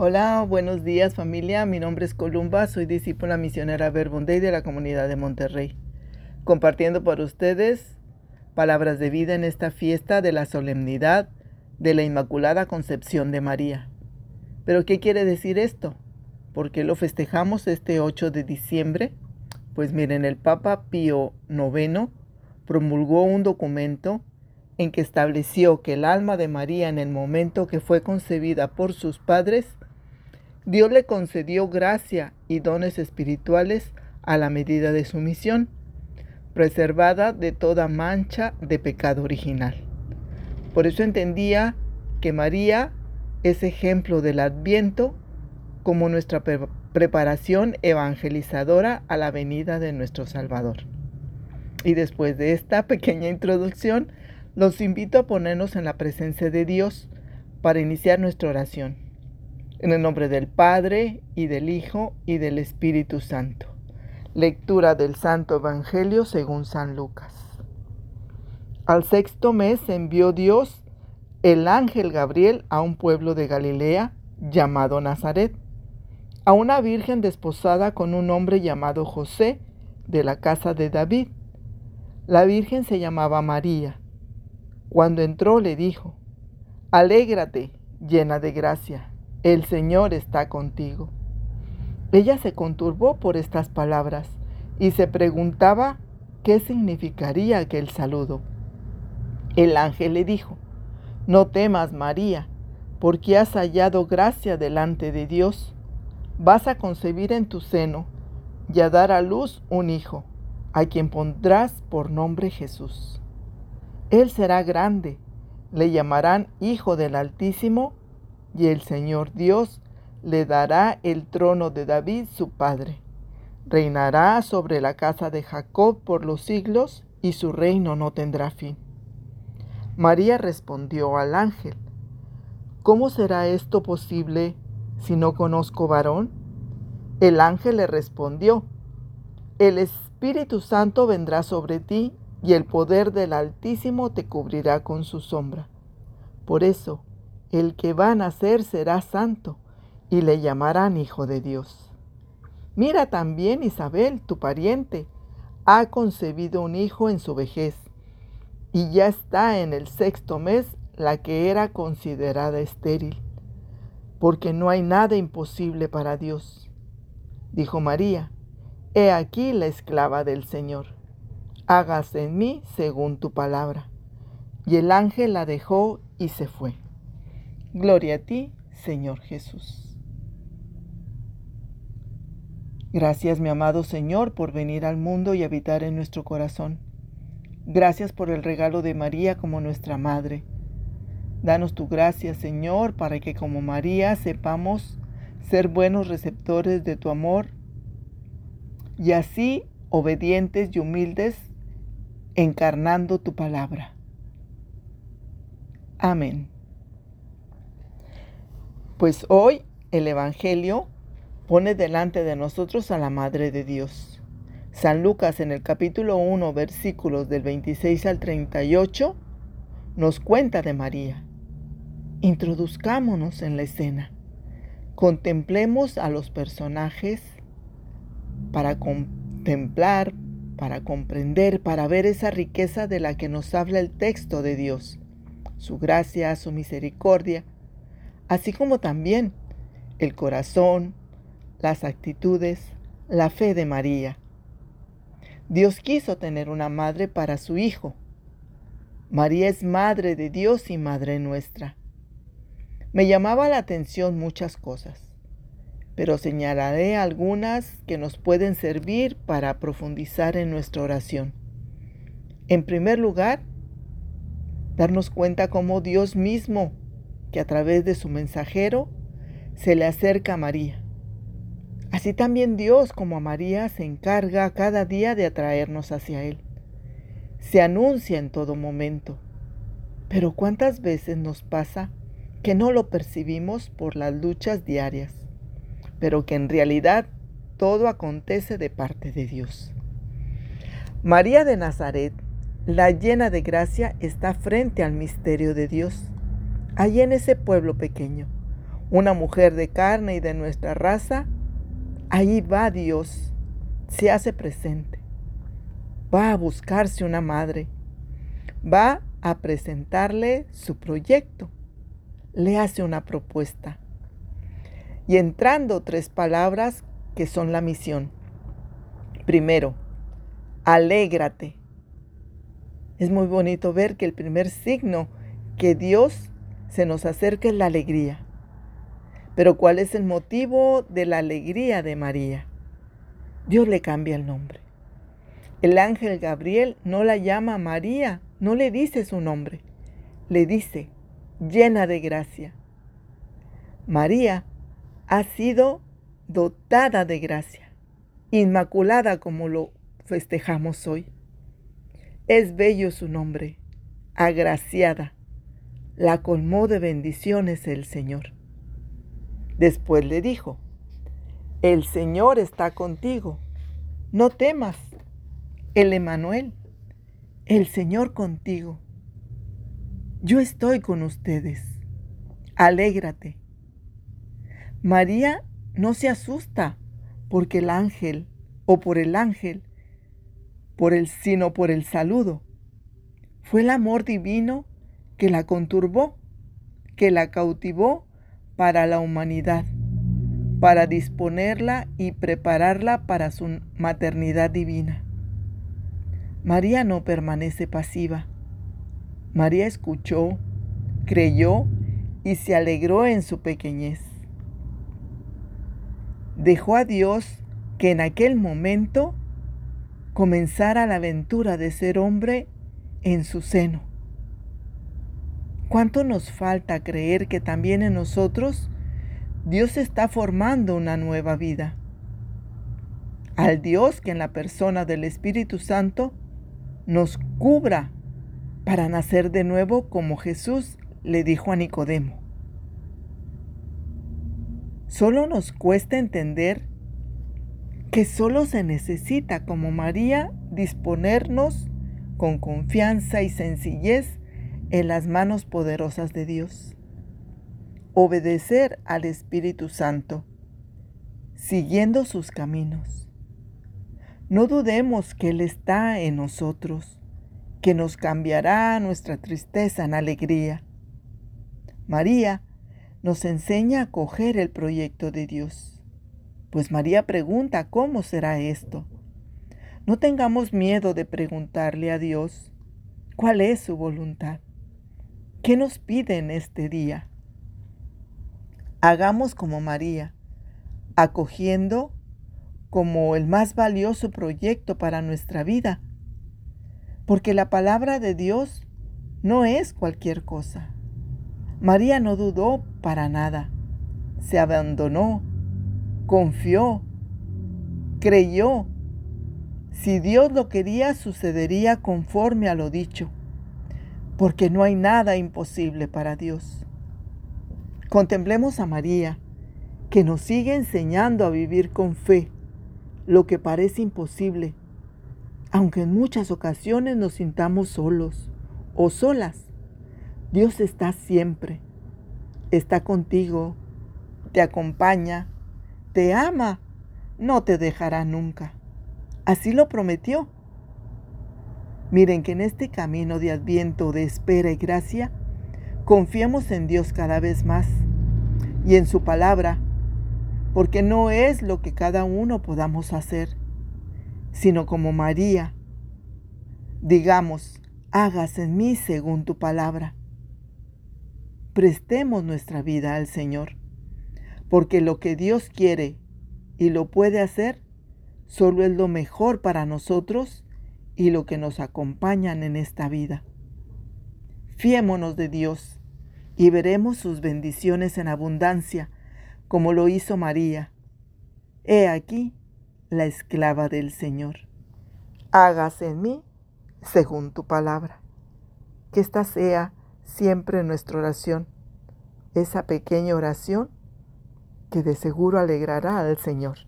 Hola, buenos días familia. Mi nombre es Columba, soy discípula misionera Verbunday de la comunidad de Monterrey. Compartiendo por ustedes palabras de vida en esta fiesta de la solemnidad de la Inmaculada Concepción de María. ¿Pero qué quiere decir esto? ¿Por qué lo festejamos este 8 de diciembre? Pues miren, el Papa Pío IX promulgó un documento en que estableció que el alma de María en el momento que fue concebida por sus padres, Dios le concedió gracia y dones espirituales a la medida de su misión, preservada de toda mancha de pecado original. Por eso entendía que María es ejemplo del adviento como nuestra preparación evangelizadora a la venida de nuestro Salvador. Y después de esta pequeña introducción, los invito a ponernos en la presencia de Dios para iniciar nuestra oración. En el nombre del Padre, y del Hijo, y del Espíritu Santo. Lectura del Santo Evangelio según San Lucas. Al sexto mes envió Dios el ángel Gabriel a un pueblo de Galilea llamado Nazaret, a una virgen desposada con un hombre llamado José de la casa de David. La virgen se llamaba María. Cuando entró le dijo, Alégrate, llena de gracia, el Señor está contigo. Ella se conturbó por estas palabras y se preguntaba qué significaría aquel saludo. El ángel le dijo, No temas, María, porque has hallado gracia delante de Dios. Vas a concebir en tu seno y a dar a luz un hijo, a quien pondrás por nombre Jesús. Él será grande, le llamarán Hijo del Altísimo, y el Señor Dios le dará el trono de David su padre. Reinará sobre la casa de Jacob por los siglos, y su reino no tendrá fin. María respondió al ángel, ¿Cómo será esto posible si no conozco varón? El ángel le respondió, El Espíritu Santo vendrá sobre ti y el poder del Altísimo te cubrirá con su sombra. Por eso, el que va a nacer será santo, y le llamarán Hijo de Dios. Mira también Isabel, tu pariente, ha concebido un hijo en su vejez, y ya está en el sexto mes la que era considerada estéril, porque no hay nada imposible para Dios. Dijo María, He aquí la esclava del Señor hágase en mí según tu palabra. Y el ángel la dejó y se fue. Gloria a ti, Señor Jesús. Gracias, mi amado Señor, por venir al mundo y habitar en nuestro corazón. Gracias por el regalo de María como nuestra Madre. Danos tu gracia, Señor, para que como María sepamos ser buenos receptores de tu amor y así obedientes y humildes encarnando tu palabra. Amén. Pues hoy el Evangelio pone delante de nosotros a la Madre de Dios. San Lucas en el capítulo 1 versículos del 26 al 38 nos cuenta de María. Introduzcámonos en la escena. Contemplemos a los personajes para contemplar, para comprender, para ver esa riqueza de la que nos habla el texto de Dios, su gracia, su misericordia, así como también el corazón, las actitudes, la fe de María. Dios quiso tener una madre para su Hijo. María es madre de Dios y madre nuestra. Me llamaba la atención muchas cosas pero señalaré algunas que nos pueden servir para profundizar en nuestra oración. En primer lugar, darnos cuenta cómo Dios mismo, que a través de su mensajero, se le acerca a María. Así también Dios, como a María, se encarga cada día de atraernos hacia Él. Se anuncia en todo momento. Pero ¿cuántas veces nos pasa que no lo percibimos por las luchas diarias? pero que en realidad todo acontece de parte de Dios. María de Nazaret, la llena de gracia, está frente al misterio de Dios, allí en ese pueblo pequeño, una mujer de carne y de nuestra raza, ahí va Dios, se hace presente. Va a buscarse una madre, va a presentarle su proyecto, le hace una propuesta. Y entrando tres palabras que son la misión. Primero, alégrate. Es muy bonito ver que el primer signo que Dios se nos acerca es la alegría. Pero ¿cuál es el motivo de la alegría de María? Dios le cambia el nombre. El ángel Gabriel no la llama María, no le dice su nombre, le dice llena de gracia. María ha sido dotada de gracia, inmaculada como lo festejamos hoy. Es bello su nombre, agraciada. La colmó de bendiciones el Señor. Después le dijo, el Señor está contigo, no temas, el Emanuel, el Señor contigo. Yo estoy con ustedes, alégrate. María no se asusta porque el ángel o por el ángel, por el sino por el saludo. Fue el amor divino que la conturbó, que la cautivó para la humanidad, para disponerla y prepararla para su maternidad divina. María no permanece pasiva. María escuchó, creyó y se alegró en su pequeñez. Dejó a Dios que en aquel momento comenzara la aventura de ser hombre en su seno. ¿Cuánto nos falta creer que también en nosotros Dios está formando una nueva vida? Al Dios que en la persona del Espíritu Santo nos cubra para nacer de nuevo como Jesús le dijo a Nicodemo. Solo nos cuesta entender que solo se necesita, como María, disponernos con confianza y sencillez en las manos poderosas de Dios. Obedecer al Espíritu Santo, siguiendo sus caminos. No dudemos que Él está en nosotros, que nos cambiará nuestra tristeza en alegría. María nos enseña a acoger el proyecto de Dios. Pues María pregunta, ¿cómo será esto? No tengamos miedo de preguntarle a Dios cuál es su voluntad. ¿Qué nos pide en este día? Hagamos como María, acogiendo como el más valioso proyecto para nuestra vida, porque la palabra de Dios no es cualquier cosa. María no dudó para nada. Se abandonó, confió, creyó. Si Dios lo quería, sucedería conforme a lo dicho, porque no hay nada imposible para Dios. Contemplemos a María, que nos sigue enseñando a vivir con fe lo que parece imposible, aunque en muchas ocasiones nos sintamos solos o solas. Dios está siempre, está contigo, te acompaña, te ama, no te dejará nunca. Así lo prometió. Miren que en este camino de adviento, de espera y gracia, confiemos en Dios cada vez más y en su palabra, porque no es lo que cada uno podamos hacer, sino como María, digamos, hágase en mí según tu palabra. Prestemos nuestra vida al Señor, porque lo que Dios quiere y lo puede hacer solo es lo mejor para nosotros y lo que nos acompañan en esta vida. Fiémonos de Dios y veremos sus bendiciones en abundancia, como lo hizo María. He aquí la esclava del Señor. Hágase en mí según tu palabra. Que esta sea siempre nuestra oración, esa pequeña oración que de seguro alegrará al Señor.